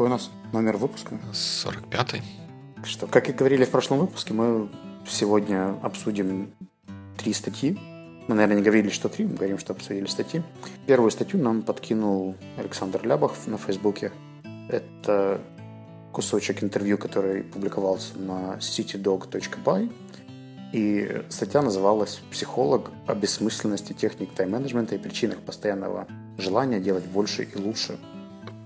Какой у нас номер выпуска? 45-й. Что, как и говорили в прошлом выпуске, мы сегодня обсудим три статьи. Мы, наверное, не говорили, что три, мы говорим, что обсудили статьи. Первую статью нам подкинул Александр Лябах на Фейсбуке. Это кусочек интервью, который публиковался на citydog.by. И статья называлась «Психолог о бессмысленности техник тайм-менеджмента и причинах постоянного желания делать больше и лучше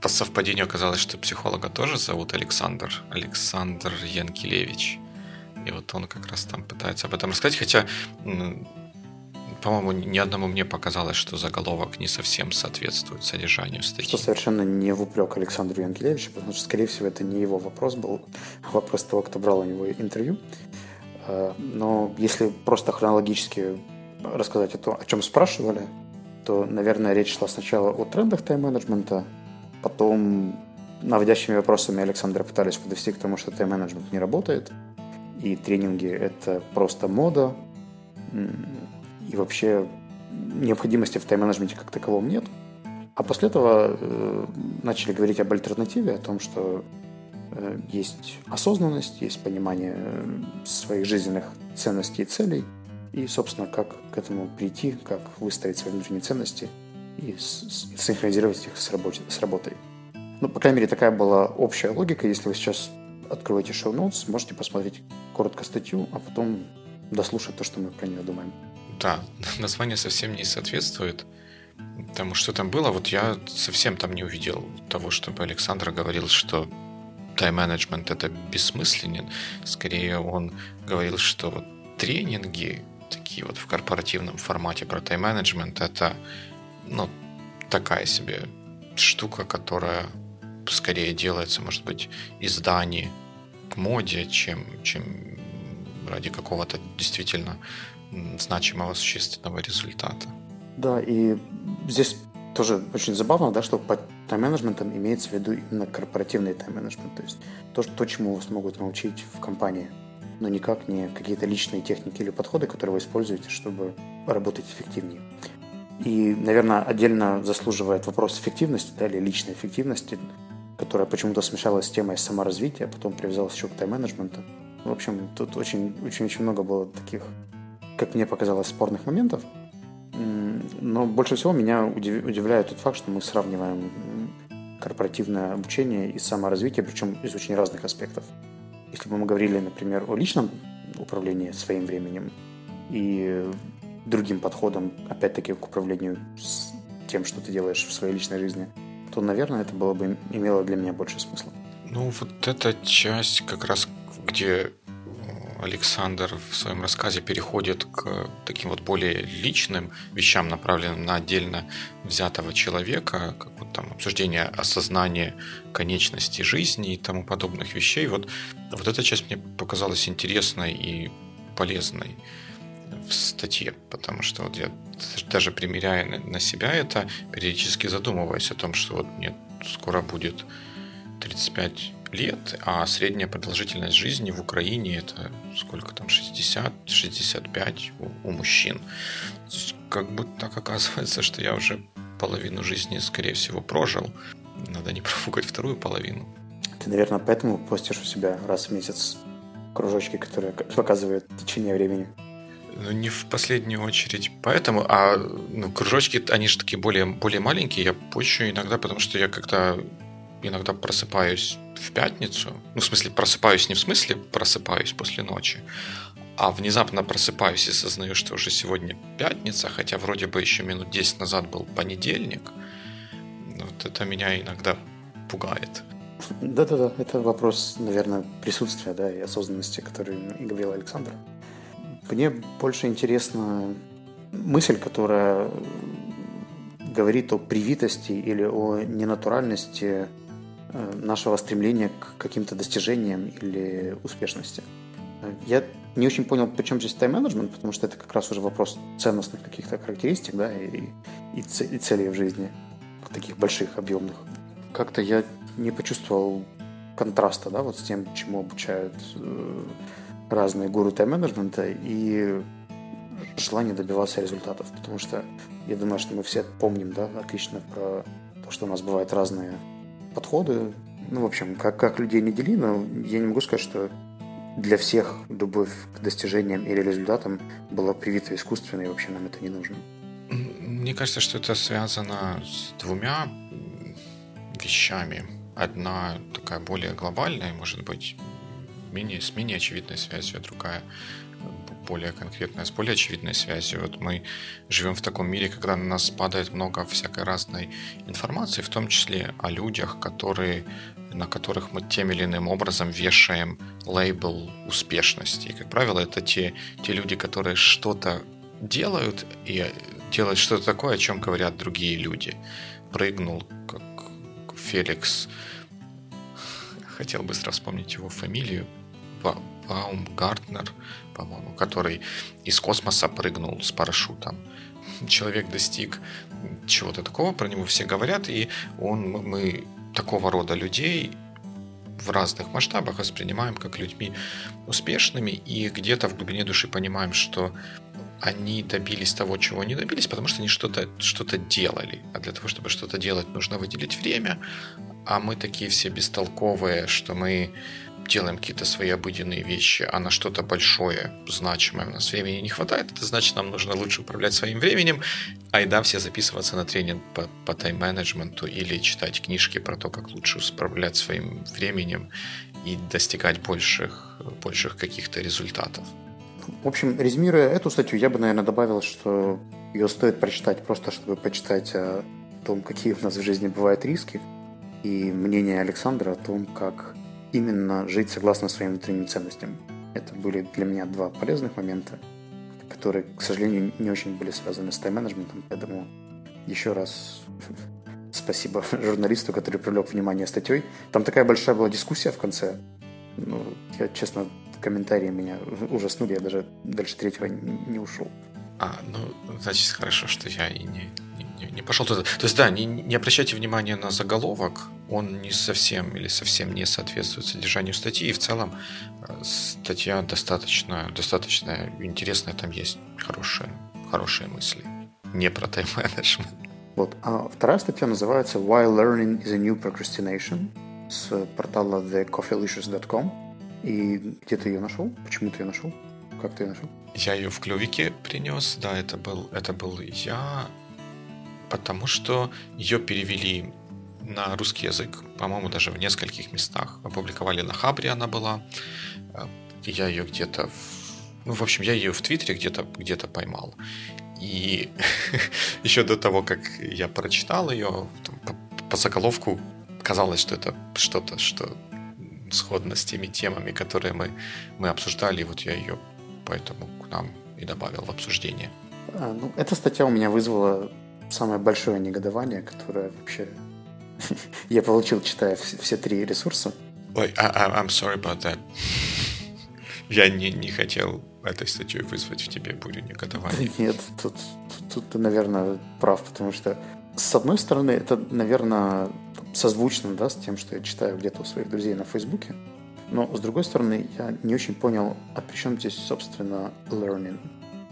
по совпадению оказалось, что психолога тоже зовут Александр. Александр Янкелевич. И вот он как раз там пытается об этом рассказать. Хотя, по-моему, ни одному мне показалось, что заголовок не совсем соответствует содержанию статьи. Что совершенно не в упрек Александру Янкелевичу, потому что, скорее всего, это не его вопрос был, вопрос того, кто брал у него интервью. А, но если просто хронологически рассказать о том, о чем спрашивали, то, наверное, речь шла сначала о трендах тайм-менеджмента, Потом наводящими вопросами Александра пытались подвести к тому, что тайм-менеджмент не работает, и тренинги – это просто мода, и вообще необходимости в тайм-менеджменте как таковом нет. А после этого э, начали говорить об альтернативе, о том, что э, есть осознанность, есть понимание э, своих жизненных ценностей и целей, и, собственно, как к этому прийти, как выставить свои внутренние ценности – и синхронизировать их с, работой, с работой. Ну, по крайней мере, такая была общая логика. Если вы сейчас откроете шоу ноутс, можете посмотреть коротко статью, а потом дослушать то, что мы про нее думаем. Да, название совсем не соответствует тому, что там было. Вот я совсем там не увидел того, чтобы Александр говорил, что тайм-менеджмент это бессмысленен. Скорее, он говорил, что тренинги, такие вот в корпоративном формате про тайм-менеджмент, это ну, такая себе штука, которая скорее делается, может быть, из Дании к моде, чем, чем ради какого-то действительно значимого существенного результата. Да, и здесь тоже очень забавно, да, что под тайм-менеджментом имеется в виду именно корпоративный тайм-менеджмент, то есть то, что, то, чему вас могут научить в компании, но никак не какие-то личные техники или подходы, которые вы используете, чтобы работать эффективнее. И, наверное, отдельно заслуживает вопрос эффективности, да, или личной эффективности, которая почему-то смешалась с темой саморазвития, а потом привязалась еще к тайм-менеджменту. В общем, тут очень-очень много было таких, как мне показалось, спорных моментов. Но больше всего меня удивляет тот факт, что мы сравниваем корпоративное обучение и саморазвитие, причем из очень разных аспектов. Если бы мы говорили, например, о личном управлении своим временем и другим подходом, опять-таки, к управлению с тем, что ты делаешь в своей личной жизни, то, наверное, это было бы имело для меня больше смысла. Ну, вот эта часть как раз, где Александр в своем рассказе переходит к таким вот более личным вещам, направленным на отдельно взятого человека, как вот там обсуждение осознания конечности жизни и тому подобных вещей. Вот, вот эта часть мне показалась интересной и полезной в статье, потому что вот я даже примеряя на себя это, периодически задумываюсь о том, что вот мне скоро будет 35 лет, а средняя продолжительность жизни в Украине это сколько там, 60-65 у, у мужчин. Как бы так оказывается, что я уже половину жизни, скорее всего, прожил. Надо не профукать вторую половину. Ты, наверное, поэтому постишь у себя раз в месяц кружочки, которые показывают течение времени. Ну, не в последнюю очередь поэтому, а ну, кружочки, они же такие более, более маленькие. Я пощу иногда, потому что я когда иногда просыпаюсь в пятницу, ну, в смысле, просыпаюсь не в смысле просыпаюсь после ночи, а внезапно просыпаюсь и сознаю, что уже сегодня пятница, хотя вроде бы еще минут 10 назад был понедельник. Вот это меня иногда пугает. Да-да-да, это вопрос, наверное, присутствия да, и осознанности, который и говорил Александр. Мне больше интересна мысль, которая говорит о привитости или о ненатуральности э, нашего стремления к каким-то достижениям или успешности. Я не очень понял, почему здесь тайм-менеджмент, потому что это как раз уже вопрос ценностных каких-то характеристик, да, и, и, и целей в жизни, таких больших, объемных. Как-то я не почувствовал контраста, да, вот с тем, чему обучают э, разные гуру тайм-менеджмента и желание добиваться результатов. Потому что я думаю, что мы все помним да, отлично про то, что у нас бывают разные подходы Ну, в общем, как, как людей не дели, но я не могу сказать, что для всех любовь к достижениям или результатам была привита искусственно, и вообще нам это не нужно. Мне кажется, что это связано с двумя вещами. Одна такая более глобальная, может быть, менее, с менее очевидной связью, а другая более конкретная, с более очевидной связью. Вот мы живем в таком мире, когда на нас падает много всякой разной информации, в том числе о людях, которые, на которых мы тем или иным образом вешаем лейбл успешности. И, как правило, это те, те люди, которые что-то делают и делают что-то такое, о чем говорят другие люди. Прыгнул, как Феликс, хотел быстро вспомнить его фамилию, Баумгартнер, по-моему, который из космоса прыгнул с парашютом. Человек достиг чего-то такого, про него все говорят, и он, мы такого рода людей в разных масштабах воспринимаем как людьми успешными и где-то в глубине души понимаем, что они добились того, чего они добились, потому что они что-то что делали. А для того, чтобы что-то делать, нужно выделить время. А мы такие все бестолковые, что мы делаем какие-то свои обыденные вещи, а на что-то большое, значимое у нас времени не хватает, это значит, нам нужно лучше управлять своим временем, а и да, все записываться на тренинг по, по тайм-менеджменту или читать книжки про то, как лучше управлять своим временем и достигать больших, больших каких-то результатов. В общем, резюмируя эту статью, я бы, наверное, добавил, что ее стоит прочитать просто, чтобы почитать о том, какие у нас в жизни бывают риски, и мнение Александра о том, как именно жить согласно своим внутренним ценностям. Это были для меня два полезных момента, которые, к сожалению, не очень были связаны с тайм-менеджментом, поэтому еще раз спасибо журналисту, который привлек внимание статьей. Там такая большая была дискуссия в конце. Ну, я, честно, комментарии меня ужаснули, я даже дальше третьего не ушел. А, ну, значит, хорошо, что я и не, не, не пошел туда. То есть, да, не, не обращайте внимания на заголовок, он не совсем или совсем не соответствует содержанию статьи, и в целом э, статья достаточно, достаточно интересная, там есть хорошие, хорошие мысли, не про тайм-менеджмент. Вот. А вторая статья называется «Why Learning is a New Procrastination» с портала thecoffeelicious.com. И где ты ее нашел? Почему ты ее нашел? Как ты ее нашел? Я ее в клювике принес, да, это был, это был я, потому что ее перевели на русский язык, по-моему, даже в нескольких местах. Опубликовали на Хабре она была. Э, я ее где-то... В... Ну, в общем, я ее в Твиттере где-то где поймал. И еще до того, как я прочитал ее, там, по, по заголовку казалось, что это что-то, что сходно с теми темами, которые мы, мы обсуждали. И вот я ее поэтому к нам и добавил в обсуждение. А, ну, эта статья у меня вызвала самое большое негодование, которое вообще я получил, читая все три ресурса. Ой, а, а, I'm sorry about that. Я не, не хотел этой статьей вызвать в тебе бурю негодования. Нет, тут, тут, тут ты, наверное, прав, потому что с одной стороны, это, наверное, созвучно да, с тем, что я читаю где-то у своих друзей на Фейсбуке. Но, с другой стороны, я не очень понял, а при чем здесь, собственно, learning?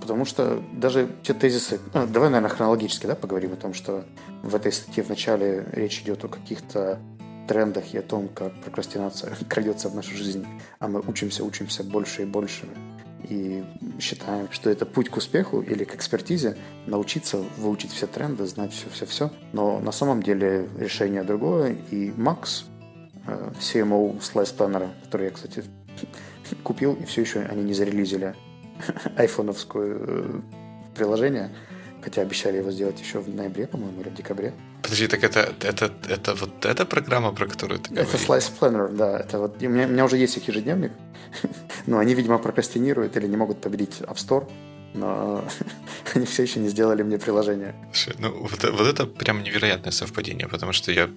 Потому что даже те тезисы... Ну, давай, наверное, хронологически да, поговорим о том, что в этой статье вначале речь идет о каких-то трендах и о том, как прокрастинация крадется в нашу жизнь, а мы учимся, учимся больше и больше и считаем, что это путь к успеху или к экспертизе, научиться выучить все тренды, знать все-все-все. Но на самом деле решение другое, и Макс, э, CMO Slice Planner, который я, кстати, купил, и все еще они не зарелизили айфоновское э, приложение, хотя обещали его сделать еще в ноябре, по-моему, или в декабре. Подожди, так это, это, это вот эта программа, про которую ты говоришь? Это Slice Planner, да. Это вот, у, меня, у меня уже есть их ежедневник, но они, видимо, прокрастинируют или не могут победить App Store, но они все еще не сделали мне приложение. Слушай, ну вот, вот это прям невероятное совпадение, потому что я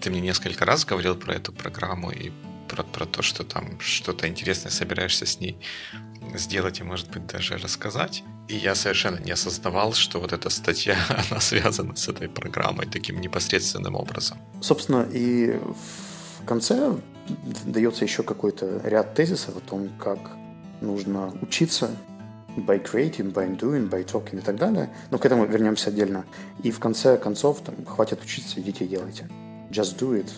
ты мне несколько раз говорил про эту программу и про, про то, что там что-то интересное собираешься с ней сделать и, может быть, даже рассказать. И я совершенно не осознавал, что вот эта статья, она связана с этой программой таким непосредственным образом. Собственно, и в конце дается еще какой-то ряд тезисов о том, как нужно учиться by creating, by doing, by talking и так далее. Но к этому вернемся отдельно. И в конце концов, там, хватит учиться, идите делайте. just do it.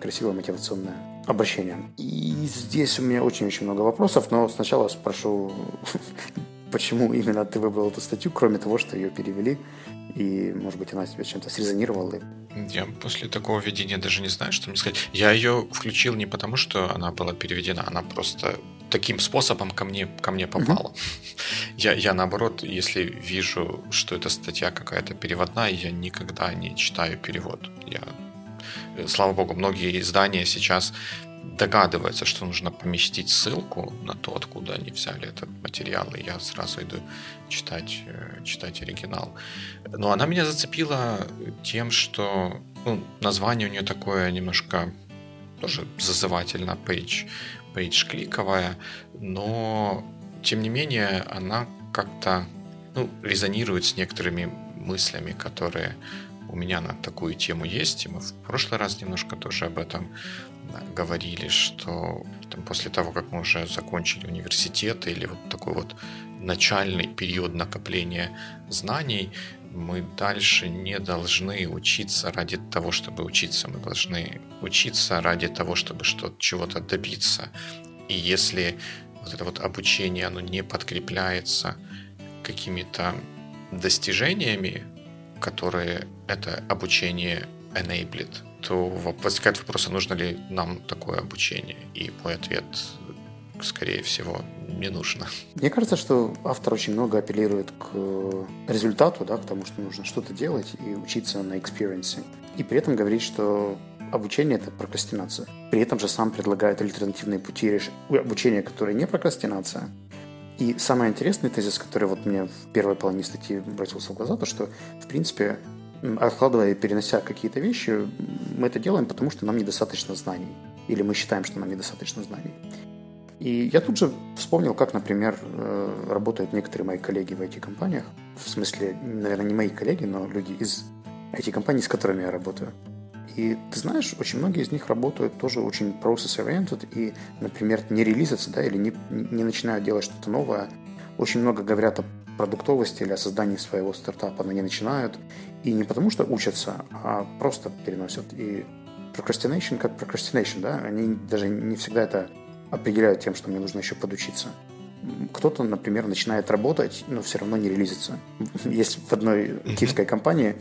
Красивое мотивационное обращение. И здесь у меня очень-очень много вопросов, но сначала спрошу, почему именно ты выбрал эту статью, кроме того, что ее перевели, и, может быть, она тебя чем-то срезонировала. Я после такого видения даже не знаю, что мне сказать. Я ее включил не потому, что она была переведена, она просто таким способом ко мне, ко мне попала. Я, я, наоборот, если вижу, что эта статья какая-то переводная, я никогда не читаю перевод. Я, слава богу, многие издания сейчас догадываются, что нужно поместить ссылку на то, откуда они взяли этот материал, и я сразу иду читать, э, читать оригинал. Но она меня зацепила тем, что ну, название у нее такое немножко тоже зазывательно, пейдж пейдж кликовая, но тем не менее она как-то ну, резонирует с некоторыми мыслями, которые у меня на такую тему есть. И мы в прошлый раз немножко тоже об этом говорили, что там, после того, как мы уже закончили университет или вот такой вот начальный период накопления знаний, мы дальше не должны учиться ради того, чтобы учиться. Мы должны учиться ради того, чтобы что-то, чего-то добиться. И если вот это вот обучение, оно не подкрепляется какими-то достижениями, которые это обучение enabled, то возникает вопрос, а нужно ли нам такое обучение? И мой ответ скорее всего, не нужно. Мне кажется, что автор очень много апеллирует к результату, да, к тому, что нужно что-то делать и учиться на experience 'е. И при этом говорит, что обучение – это прокрастинация. При этом же сам предлагает альтернативные пути обучения, которые не прокрастинация. И самый интересный тезис, который вот мне в первой половине статьи бросился в глаза, то что, в принципе, откладывая и перенося какие-то вещи, мы это делаем, потому что нам недостаточно знаний. Или мы считаем, что нам недостаточно знаний. И я тут же вспомнил, как, например, э, работают некоторые мои коллеги в IT-компаниях. В смысле, наверное, не мои коллеги, но люди из IT-компаний, с которыми я работаю. И ты знаешь, очень многие из них работают тоже очень process-oriented и, например, не релизятся, да, или не, не начинают делать что-то новое. Очень много говорят о продуктовости или о создании своего стартапа, но не начинают. И не потому, что учатся, а просто переносят. И procrastination как procrastination, да, они даже не всегда это определяют тем, что мне нужно еще подучиться. Кто-то, например, начинает работать, но все равно не релизится. Есть в одной киевской компании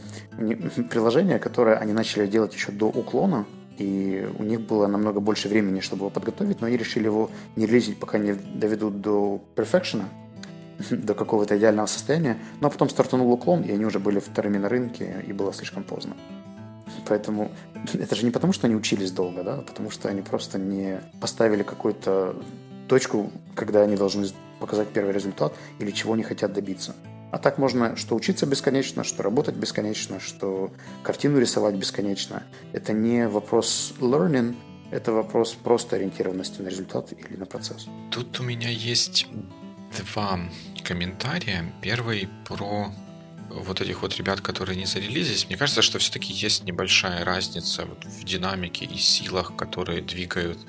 приложение, которое они начали делать еще до уклона, и у них было намного больше времени, чтобы его подготовить, но они решили его не релизить, пока не доведут до perfection, до какого-то идеального состояния. Но потом стартанул уклон, и они уже были вторыми на рынке, и было слишком поздно. Поэтому это же не потому, что они учились долго, да, а потому что они просто не поставили какую-то точку, когда они должны показать первый результат или чего они хотят добиться. А так можно что учиться бесконечно, что работать бесконечно, что картину рисовать бесконечно. Это не вопрос learning, это вопрос просто ориентированности на результат или на процесс. Тут у меня есть два комментария. Первый про вот этих вот ребят, которые не зарелизились, мне кажется, что все-таки есть небольшая разница вот в динамике и силах, которые двигают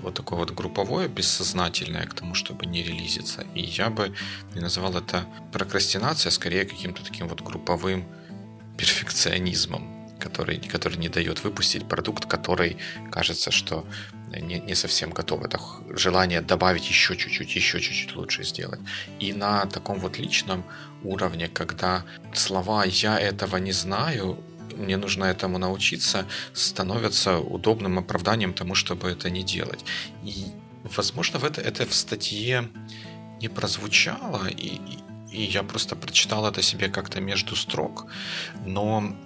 вот такое вот групповое, бессознательное к тому, чтобы не релизиться. И я бы не называл это прокрастинацией, а скорее каким-то таким вот групповым перфекционизмом который, который не дает выпустить продукт, который кажется, что не, не совсем готов. Это желание добавить еще чуть-чуть, еще чуть-чуть лучше сделать. И на таком вот личном уровне, когда слова «я этого не знаю», мне нужно этому научиться, становятся удобным оправданием тому, чтобы это не делать. И, возможно, в это, это в статье не прозвучало, и, и я просто прочитал это себе как-то между строк, но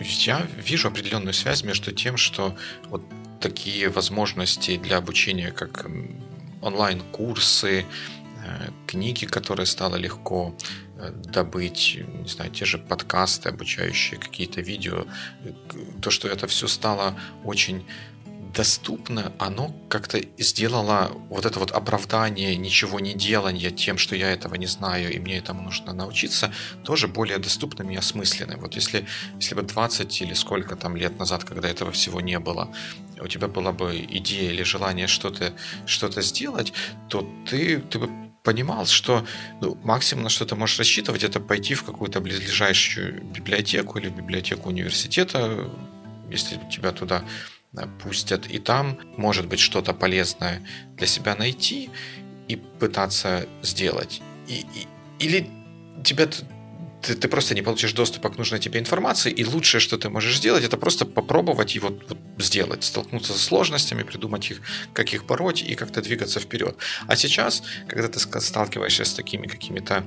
я вижу определенную связь между тем, что вот такие возможности для обучения, как онлайн-курсы, э, книги, которые стало легко добыть, не знаю, те же подкасты, обучающие какие-то видео, то, что это все стало очень доступно, оно как-то сделало вот это вот оправдание ничего не делания тем, что я этого не знаю и мне этому нужно научиться, тоже более доступным и осмысленным. Вот если, если бы 20 или сколько там лет назад, когда этого всего не было, у тебя была бы идея или желание что-то что сделать, то ты, ты бы понимал, что ну, максимум, на что ты можешь рассчитывать, это пойти в какую-то близлежащую библиотеку или библиотеку университета, если тебя туда э, пустят, и там может быть что-то полезное для себя найти и пытаться сделать. И, и, или тебя ты, ты просто не получишь доступа к нужной тебе информации, и лучшее, что ты можешь сделать, это просто попробовать его вот сделать, столкнуться с сложностями, придумать их, как их пороть и как-то двигаться вперед. А сейчас, когда ты сталкиваешься с такими какими-то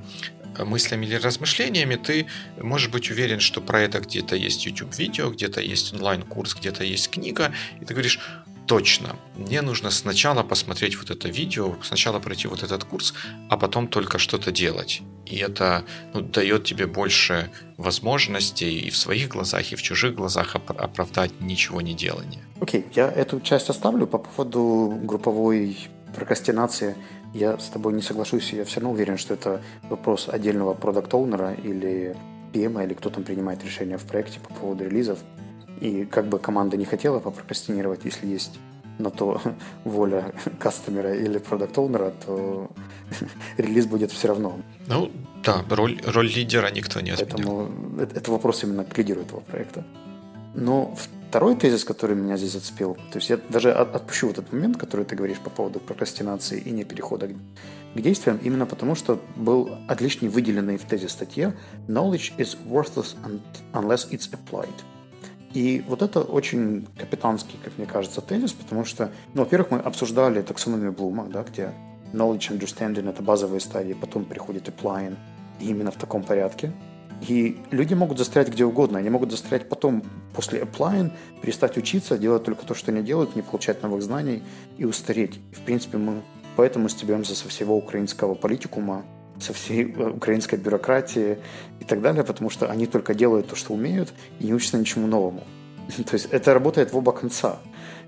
э, мыслями или размышлениями, ты можешь быть уверен, что про это где-то есть YouTube-видео, где-то есть онлайн-курс, где-то есть книга, и ты говоришь, точно, мне нужно сначала посмотреть вот это видео, сначала пройти вот этот курс, а потом только что-то делать. И это ну, дает тебе больше возможностей и в своих глазах, и в чужих глазах оправдать ничего не делания. Окей, okay, я эту часть оставлю по поводу групповой прокрастинации. Я с тобой не соглашусь, я все равно уверен, что это вопрос отдельного продукт-оунера или PM, или кто там принимает решения в проекте по поводу релизов. И как бы команда не хотела попрокрастинировать, если есть на то воля кастомера или продукт оунера то релиз будет все равно. Ну, да, роль, роль лидера никто не отменял. Поэтому это, это вопрос именно к лидеру этого проекта. Но второй тезис, который меня здесь зацепил, то есть я даже отпущу вот этот момент, который ты говоришь по поводу прокрастинации и не перехода к действиям, именно потому что был отличный выделенный в тезе статье «Knowledge is worthless unless it's applied». И вот это очень капитанский, как мне кажется, тезис, потому что, ну, во-первых, мы обсуждали таксономию Блума, да, где knowledge understanding – это базовые стадии, потом приходит applying, и именно в таком порядке. И люди могут застрять где угодно. Они могут застрять потом, после applying, перестать учиться, делать только то, что они делают, не получать новых знаний и устареть. И, в принципе, мы поэтому стебемся со всего украинского политикума, со всей э, украинской бюрократии и так далее, потому что они только делают то, что умеют, и не учатся ничему новому. То есть это работает в оба конца.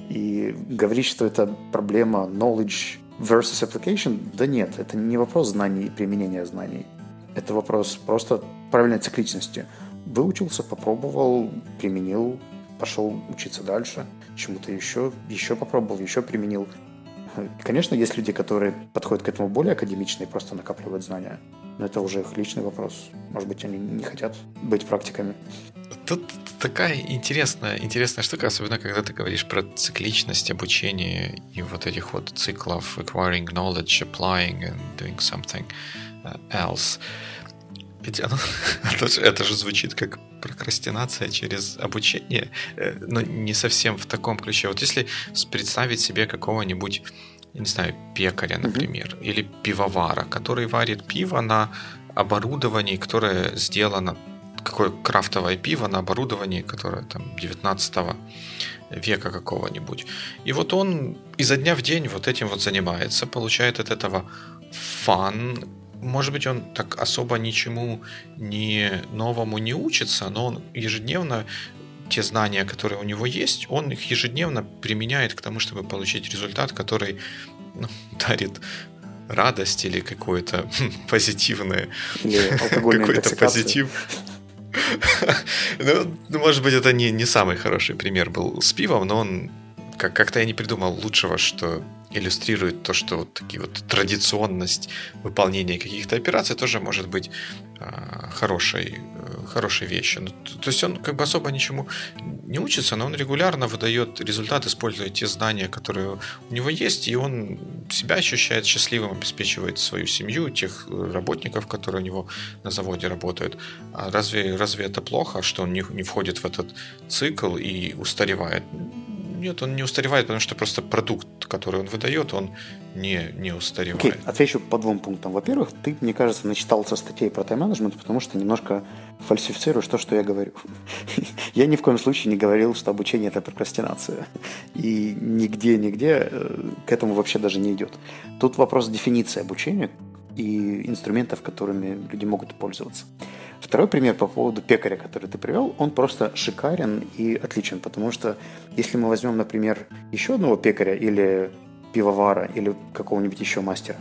И говорить, что это проблема knowledge versus application, да нет, это не вопрос знаний и применения знаний. Это вопрос просто правильной цикличности. Выучился, попробовал, применил, пошел учиться дальше, чему-то еще, еще попробовал, еще применил. Конечно, есть люди, которые подходят к этому более академично и просто накапливают знания. Но это уже их личный вопрос. Может быть, они не хотят быть практиками. Тут такая интересная, интересная штука, особенно когда ты говоришь про цикличность обучения и вот этих вот циклов acquiring knowledge, applying and doing something uh, else. Ведь оно, это, же, это же звучит как прокрастинация через обучение, э, но не совсем в таком ключе. Вот если представить себе какого-нибудь, не знаю, пекаря, например, mm-hmm. или пивовара, который варит пиво на оборудовании, которое сделано какое крафтовое пиво на оборудовании, которое там 19 века какого-нибудь. И вот он изо дня в день вот этим вот занимается, получает от этого фан, может быть, он так особо ничему не новому не учится, но он ежедневно те знания, которые у него есть, он их ежедневно применяет к тому, чтобы получить результат, который ну, дарит радость или какое-то позитивное, какой-то позитив. ну, может быть, это не, не самый хороший пример был с пивом, но он как- как-то я не придумал лучшего, что иллюстрирует то, что вот такие вот традиционность выполнения каких-то операций тоже может быть э, хорошей, э, хорошей вещью. Ну, то есть он как бы особо ничему не учится, но он регулярно выдает результат, используя те знания, которые у него есть, и он себя ощущает счастливым, обеспечивает свою семью, тех работников, которые у него на заводе работают. А разве, разве это плохо, что он не, не входит в этот цикл и устаревает? Нет, он не устаревает, потому что просто продукт, который он выдает, он не, не устаревает. Окей, okay, отвечу по двум пунктам. Во-первых, ты, мне кажется, начитался статей про тайм-менеджмент, потому что немножко фальсифицируешь то, что я говорю. я ни в коем случае не говорил, что обучение – это прокрастинация. И нигде-нигде э, к этому вообще даже не идет. Тут вопрос дефиниции обучения и инструментов, которыми люди могут пользоваться. Второй пример по поводу пекаря, который ты привел, он просто шикарен и отличен, потому что если мы возьмем, например, еще одного пекаря или пивовара или какого-нибудь еще мастера,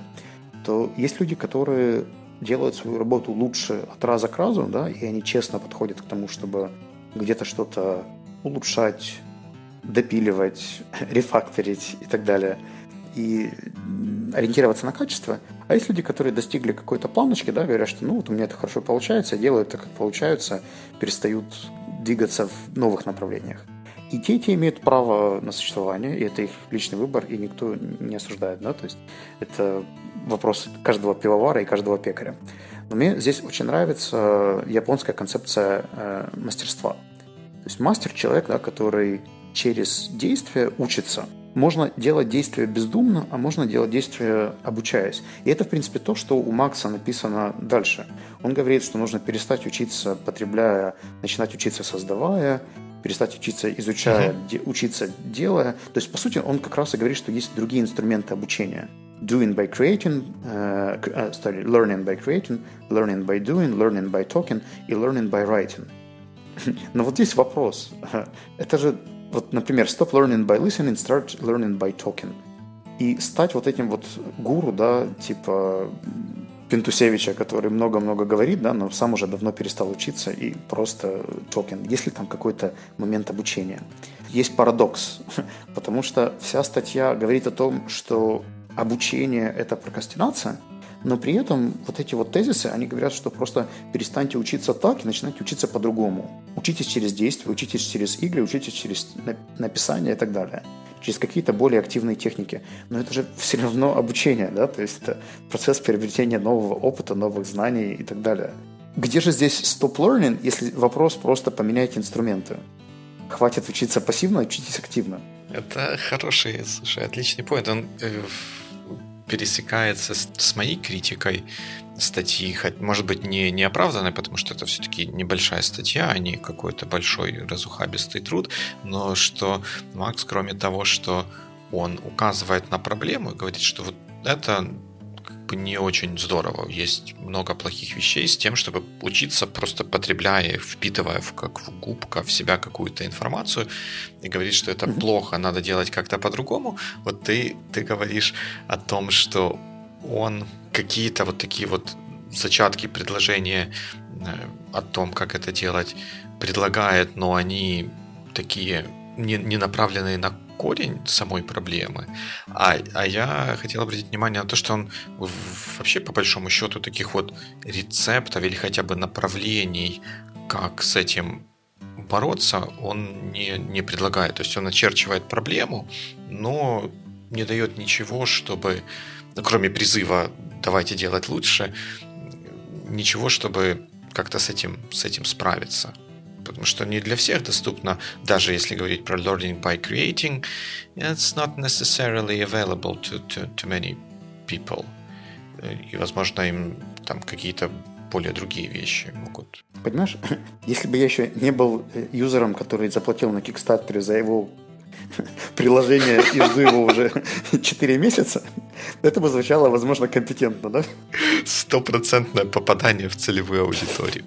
то есть люди, которые делают свою работу лучше от раза к разу, да, и они честно подходят к тому, чтобы где-то что-то улучшать, допиливать, рефакторить и так далее – и ориентироваться на качество. А есть люди, которые достигли какой-то планочки, да, говорят, что ну вот у меня это хорошо получается, делают так, как получаются, перестают двигаться в новых направлениях. И те, те имеют право на существование, и это их личный выбор, и никто не осуждает, да, то есть это вопрос каждого пивовара и каждого пекаря. Но мне здесь очень нравится японская концепция э, мастерства. То есть мастер – человек, да, который через действие учится. Можно делать действия бездумно, а можно делать действия обучаясь. И это, в принципе, то, что у Макса написано дальше. Он говорит, что нужно перестать учиться, потребляя, начинать учиться, создавая, перестать учиться, изучая, uh-huh. де, учиться, делая. То есть, по сути, он как раз и говорит, что есть другие инструменты обучения. Doing by creating, uh, sorry, learning by creating, learning by doing, learning by talking и learning by writing. Но вот здесь вопрос. Это же, вот, например, stop learning by listening, start learning by talking. И стать вот этим вот гуру, да, типа Пентусевича, который много-много говорит, да, но сам уже давно перестал учиться и просто токен. Есть ли там какой-то момент обучения? Есть парадокс, потому что вся статья говорит о том, что обучение – это прокрастинация, но при этом вот эти вот тезисы, они говорят, что просто перестаньте учиться так и начинайте учиться по-другому. Учитесь через действия, учитесь через игры, учитесь через написание и так далее через какие-то более активные техники. Но это же все равно обучение, да, то есть это процесс приобретения нового опыта, новых знаний и так далее. Где же здесь stop learning, если вопрос просто поменять инструменты? Хватит учиться пассивно, учитесь активно. Это хороший, слушай, отличный поинт. Он э, пересекается с, с моей критикой статьи, может быть, не, не оправданной, потому что это все-таки небольшая статья, а не какой-то большой разухабистый труд, но что Макс, кроме того, что он указывает на проблему и говорит, что вот это не очень здорово. Есть много плохих вещей с тем, чтобы учиться просто потребляя, впитывая в, как в губка в себя какую-то информацию и говорить, что это плохо, надо делать как-то по-другому. Вот ты, ты говоришь о том, что он какие-то вот такие вот зачатки предложения э, о том, как это делать, предлагает, но они такие не, не направленные на корень самой проблемы. А, а я хотел обратить внимание на то, что он вообще по большому счету таких вот рецептов или хотя бы направлений, как с этим бороться, он не, не предлагает. То есть он очерчивает проблему, но не дает ничего, чтобы, ну, кроме призыва «давайте делать лучше», ничего, чтобы как-то с этим, с этим справиться потому что не для всех доступно, даже если говорить про learning by creating, it's not necessarily available to, to, to many people. И, возможно, им там какие-то более другие вещи могут. Понимаешь, если бы я еще не был э, юзером, который заплатил на Kickstarter за его приложение и жду его уже 4 месяца, это бы звучало, возможно, компетентно, да? Стопроцентное попадание в целевую аудиторию.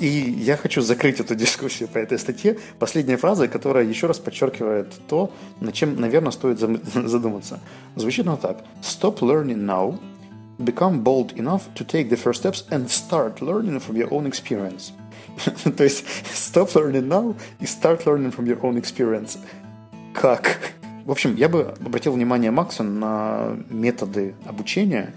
И я хочу закрыть эту дискуссию по этой статье последняя фраза, которая еще раз подчеркивает то, над чем, наверное, стоит задуматься. Звучит она так. Stop learning now, become bold enough to take the first steps and start learning from your own experience. то есть stop learning now и start learning from your own experience. Как? В общем, я бы обратил внимание Макса на методы обучения,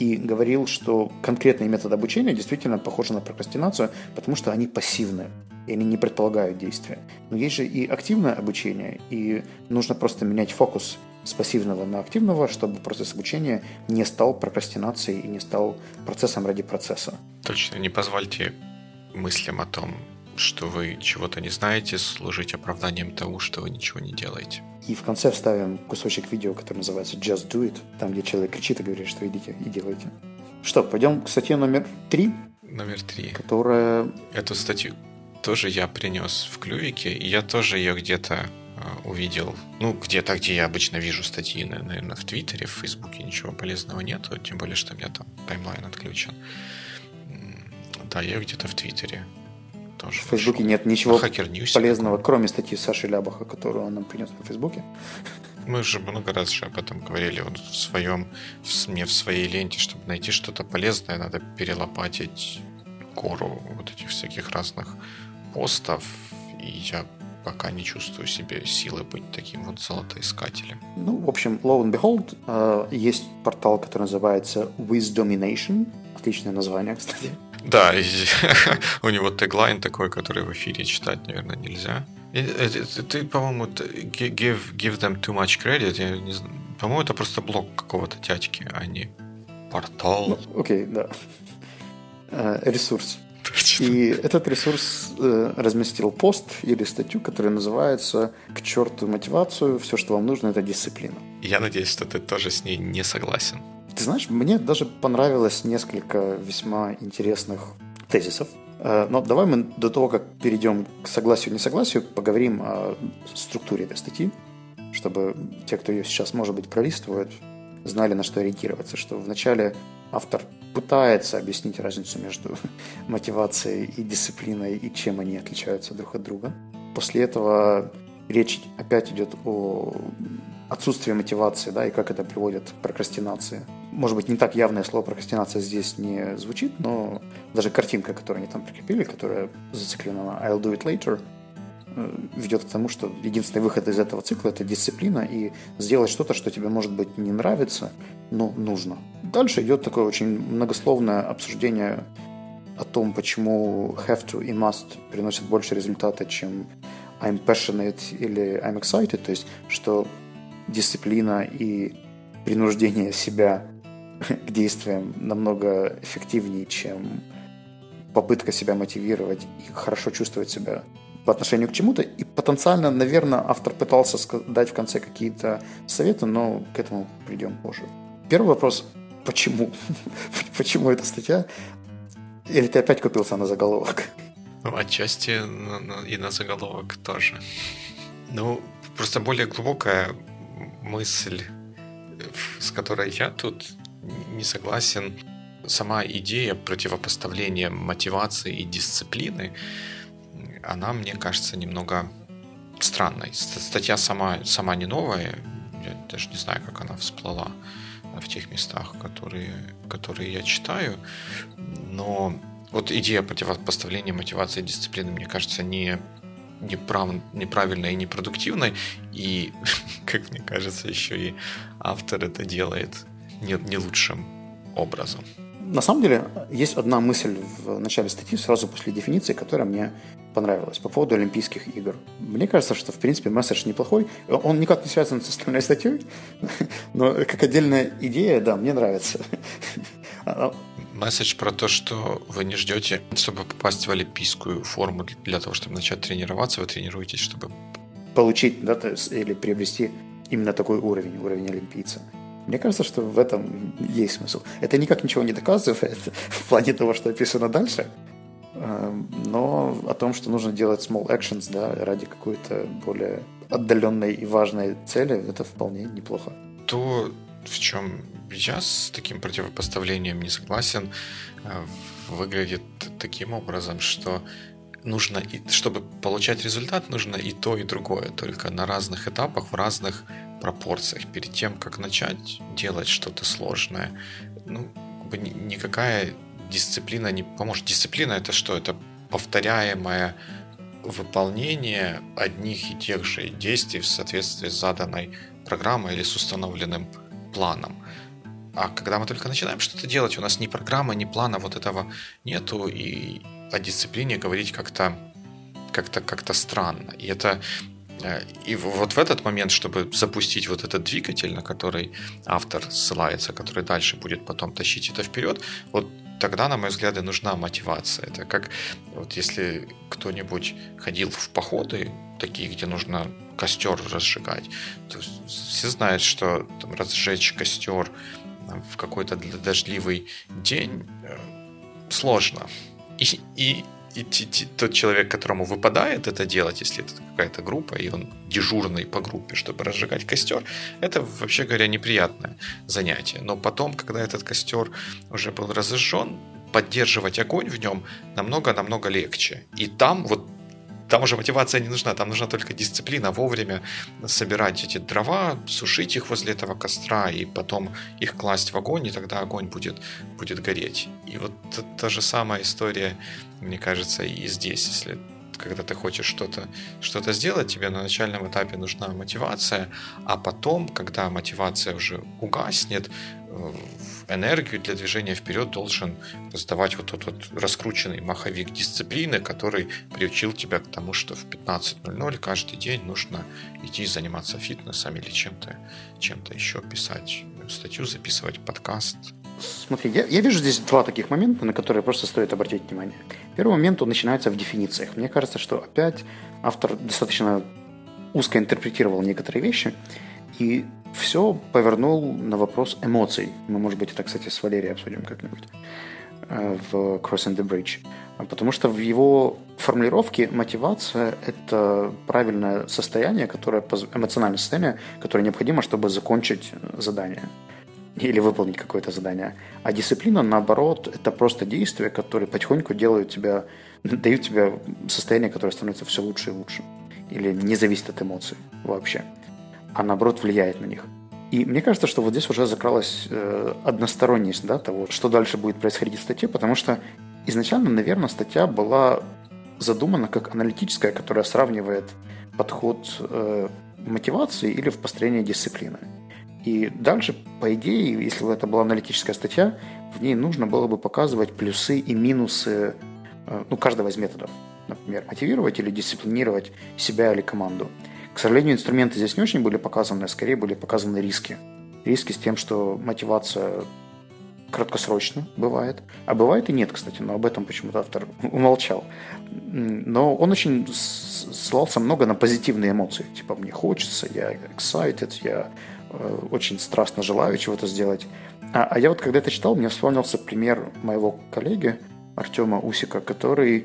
и говорил, что конкретные методы обучения действительно похожи на прокрастинацию, потому что они пассивные, и они не предполагают действия. Но есть же и активное обучение, и нужно просто менять фокус с пассивного на активного, чтобы процесс обучения не стал прокрастинацией и не стал процессом ради процесса. Точно, не позвольте мыслям о том, что вы чего-то не знаете, служить оправданием того, что вы ничего не делаете. И в конце вставим кусочек видео, который называется Just Do It, там, где человек кричит и говорит, что идите и делайте. Что, пойдем к статье номер три? Номер три. Которая... Эту статью тоже я принес в клювике, и я тоже ее где-то э, увидел. Ну, где-то, где я обычно вижу статьи, наверное, в Твиттере, в Фейсбуке ничего полезного нету, тем более, что у меня там таймлайн отключен. Да, я где-то в Твиттере тоже. В Фейсбуке нет ничего полезного, кроме статьи Саши Лябаха, которую он нам принес на Фейсбуке. Мы уже много раз же об этом говорили. Вот в своем, в, мне в своей ленте, чтобы найти что-то полезное, надо перелопатить гору вот этих всяких разных постов. И я пока не чувствую себе силы быть таким вот золотоискателем. Ну, в общем, lo and behold, э, есть портал, который называется Wisdomination. Отличное название, кстати. Да, у него теглайн такой, который в эфире читать, наверное, нельзя. Ты, по-моему, give, give them too much credit. Я не знаю. По-моему, это просто блок какого-то дядьки, а не портал. Ну, окей, да. Э, ресурс. И этот ресурс э, разместил пост или статью, которая называется «К черту мотивацию, все, что вам нужно, это дисциплина». Я надеюсь, что ты тоже с ней не согласен. Ты знаешь, мне даже понравилось несколько весьма интересных тезисов. Э, но давай мы до того, как перейдем к согласию-несогласию, поговорим о структуре этой статьи, чтобы те, кто ее сейчас, может быть, пролистывают, знали, на что ориентироваться. Что вначале автор пытается объяснить разницу между мотивацией и дисциплиной и чем они отличаются друг от друга. После этого речь опять идет о отсутствии мотивации, да, и как это приводит к прокрастинации. Может быть, не так явное слово прокрастинация здесь не звучит, но даже картинка, которую они там прикрепили, которая зациклена на I'll do it later, э, ведет к тому, что единственный выход из этого цикла – это дисциплина и сделать что-то, что тебе, может быть, не нравится, но нужно. Дальше идет такое очень многословное обсуждение о том, почему have to и must приносят больше результата, чем I'm passionate или I'm excited, то есть что дисциплина и принуждение себя к действиям намного эффективнее, чем попытка себя мотивировать и хорошо чувствовать себя по отношению к чему-то. И потенциально, наверное, автор пытался дать в конце какие-то советы, но к этому придем позже. Первый вопрос – почему? почему эта статья? Или ты опять купился на заголовок? Отчасти и на заголовок тоже. Ну, просто более глубокая мысль, с которой я тут не согласен. Сама идея противопоставления мотивации и дисциплины, она, мне кажется, немного странной. Статья сама, сама не новая, я даже не знаю, как она всплыла в тех местах, которые, которые я читаю, но вот идея противопоставления мотивации и дисциплины, мне кажется, не неправ, неправильной и непродуктивной. И, как мне кажется, еще и автор это делает не, не лучшим образом. На самом деле, есть одна мысль в начале статьи, сразу после дефиниции, которая мне понравилась по поводу Олимпийских игр. Мне кажется, что, в принципе, месседж неплохой. Он никак не связан с остальной статьей, но как отдельная идея, да, мне нравится. Месседж про то, что вы не ждете, чтобы попасть в олимпийскую форму для того, чтобы начать тренироваться, вы тренируетесь, чтобы... Получить, да, или приобрести именно такой уровень, уровень олимпийца. Мне кажется, что в этом есть смысл. Это никак ничего не доказывает в плане того, что описано дальше, эм, но о том, что нужно делать small actions да, ради какой-то более отдаленной и важной цели, это вполне неплохо. То, в чем я с таким противопоставлением не согласен, э, выглядит таким образом, что нужно, и, чтобы получать результат, нужно и то, и другое, только на разных этапах, в разных пропорциях. Перед тем, как начать делать что-то сложное, ну, как бы никакая дисциплина не поможет. Дисциплина это что? Это повторяемое выполнение одних и тех же действий в соответствии с заданной программой или с установленным планом. А когда мы только начинаем что-то делать, у нас ни программы, ни плана вот этого нету, и о дисциплине говорить как-то как-то как-то странно. И это э, и вот в этот момент, чтобы запустить вот этот двигатель, на который автор ссылается, который дальше будет потом тащить это вперед, вот тогда, на мой взгляд, и нужна мотивация. Это как вот если кто-нибудь ходил в походы, такие, где нужно костер разжигать, то все знают, что там, разжечь костер в какой-то дождливый день э, сложно. И, и, и тот человек, которому выпадает это делать, если это какая-то группа, и он дежурный по группе, чтобы разжигать костер, это, вообще говоря, неприятное занятие. Но потом, когда этот костер уже был разожжен, поддерживать огонь в нем намного-намного легче. И там вот там уже мотивация не нужна, там нужна только дисциплина, вовремя собирать эти дрова, сушить их возле этого костра и потом их класть в огонь, и тогда огонь будет, будет гореть. И вот та же самая история, мне кажется, и здесь. Если когда ты хочешь что-то что сделать, тебе на начальном этапе нужна мотивация, а потом, когда мотивация уже угаснет, э, энергию для движения вперед должен сдавать вот тот вот раскрученный маховик дисциплины, который приучил тебя к тому, что в 15.00 каждый день нужно идти заниматься фитнесом или чем-то чем еще, писать статью, записывать подкаст. Смотри, я, я вижу здесь два таких момента, на которые просто стоит обратить внимание. Первый момент, он начинается в дефинициях. Мне кажется, что опять автор достаточно узко интерпретировал некоторые вещи, и все повернул на вопрос эмоций. Мы, может быть, это, кстати, с Валерией обсудим как-нибудь э, в Crossing the Bridge. Потому что в его формулировке мотивация – это правильное состояние, которое, эмоциональное состояние, которое необходимо, чтобы закончить задание или выполнить какое-то задание. А дисциплина, наоборот, это просто действия, которые потихоньку делают тебя, дают тебе состояние, которое становится все лучше и лучше. Или не зависит от эмоций вообще а наоборот влияет на них. И мне кажется, что вот здесь уже закралась э, односторонность да, того, что дальше будет происходить в статье, потому что изначально, наверное, статья была задумана как аналитическая, которая сравнивает подход э, мотивации или в построении дисциплины. И дальше, по идее, если бы это была аналитическая статья, в ней нужно было бы показывать плюсы и минусы э, ну, каждого из методов. Например, мотивировать или дисциплинировать себя или команду. К сожалению, инструменты здесь не очень были показаны, а скорее были показаны риски. Риски с тем, что мотивация краткосрочно бывает. А бывает и нет, кстати, но об этом почему-то автор умолчал. Но он очень ссылался много на позитивные эмоции. Типа, мне хочется, я excited, я э, очень страстно желаю чего-то сделать. А, а я вот когда это читал, мне вспомнился пример моего коллеги Артема Усика, который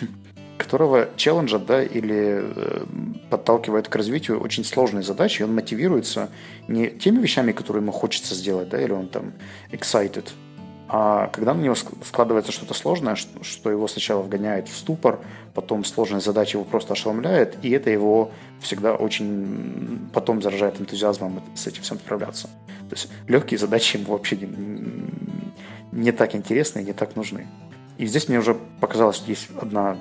которого челленджат, да, или э, подталкивает к развитию очень сложной задачи, и он мотивируется не теми вещами, которые ему хочется сделать, да, или он там excited, а когда на него складывается что-то сложное, что его сначала вгоняет в ступор, потом сложная задача его просто ошеломляет, и это его всегда очень потом заражает энтузиазмом с этим всем справляться. То есть легкие задачи ему вообще не, не так интересны и не так нужны. И здесь мне уже показалось, что есть одна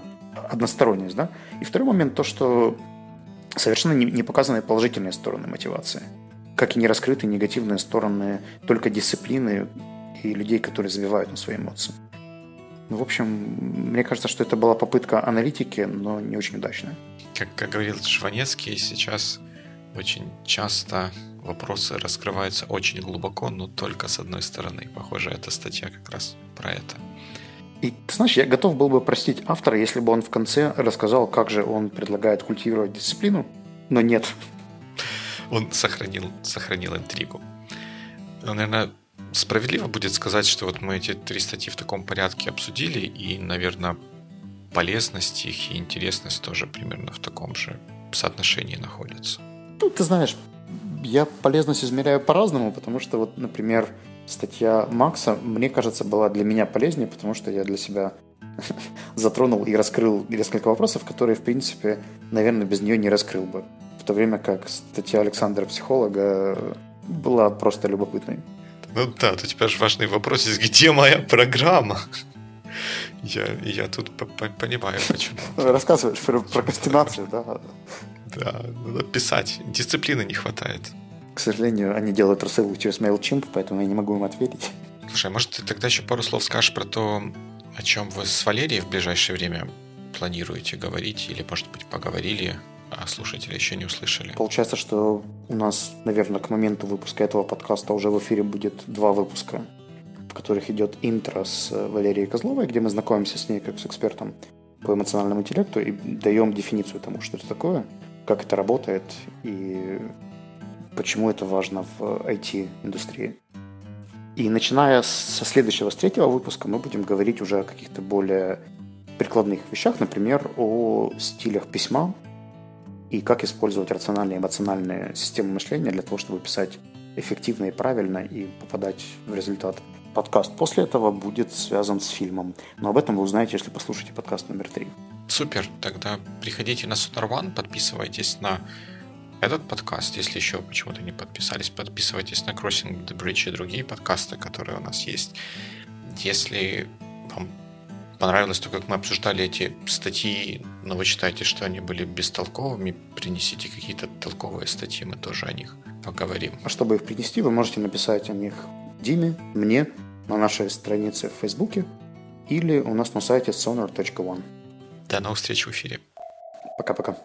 односторонность, да. И второй момент то, что совершенно не, не показаны положительные стороны мотивации, как и не раскрыты негативные стороны только дисциплины и людей, которые забивают на свои эмоции. Ну, в общем, мне кажется, что это была попытка аналитики, но не очень удачная. Как, как говорил Жванецкий, сейчас очень часто вопросы раскрываются очень глубоко, но только с одной стороны. Похоже, эта статья как раз про это. И, ты знаешь, я готов был бы простить автора, если бы он в конце рассказал, как же он предлагает культивировать дисциплину, но нет. Он сохранил, сохранил интригу. Наверное, справедливо будет сказать, что вот мы эти три статьи в таком порядке обсудили, и, наверное, полезность их и интересность тоже примерно в таком же соотношении находятся. Ну, ты знаешь, я полезность измеряю по-разному, потому что вот, например, статья Макса, мне кажется, была для меня полезнее, потому что я для себя затронул и раскрыл несколько вопросов, которые, в принципе, наверное, без нее не раскрыл бы. В то время как статья Александра Психолога была просто любопытной. Ну да, у тебя же важный вопрос, где моя программа? Я, я тут понимаю, почему. Рассказываешь про прокрастинацию, да? Да, надо писать. Дисциплины не хватает. К сожалению, они делают рассылку через MailChimp, поэтому я не могу им ответить. Слушай, а может ты тогда еще пару слов скажешь про то, о чем вы с Валерией в ближайшее время планируете говорить, или, может быть, поговорили, а слушатели еще не услышали? Получается, что у нас, наверное, к моменту выпуска этого подкаста уже в эфире будет два выпуска, в которых идет интро с Валерией Козловой, где мы знакомимся с ней как с экспертом по эмоциональному интеллекту и даем дефиницию тому, что это такое, как это работает и почему это важно в IT-индустрии. И начиная со следующего, с третьего выпуска, мы будем говорить уже о каких-то более прикладных вещах, например, о стилях письма и как использовать рациональные и эмоциональные системы мышления для того, чтобы писать эффективно и правильно и попадать в результат. Подкаст после этого будет связан с фильмом, но об этом вы узнаете, если послушаете подкаст номер три. Супер, тогда приходите на One, подписывайтесь на этот подкаст. Если еще почему-то не подписались, подписывайтесь на Crossing the Bridge и другие подкасты, которые у нас есть. Если вам понравилось то, как мы обсуждали эти статьи, но вы считаете, что они были бестолковыми, принесите какие-то толковые статьи, мы тоже о них поговорим. А чтобы их принести, вы можете написать о них Диме, мне, на нашей странице в Фейсбуке или у нас на сайте sonar.one. До новых встреч в эфире. Пока-пока.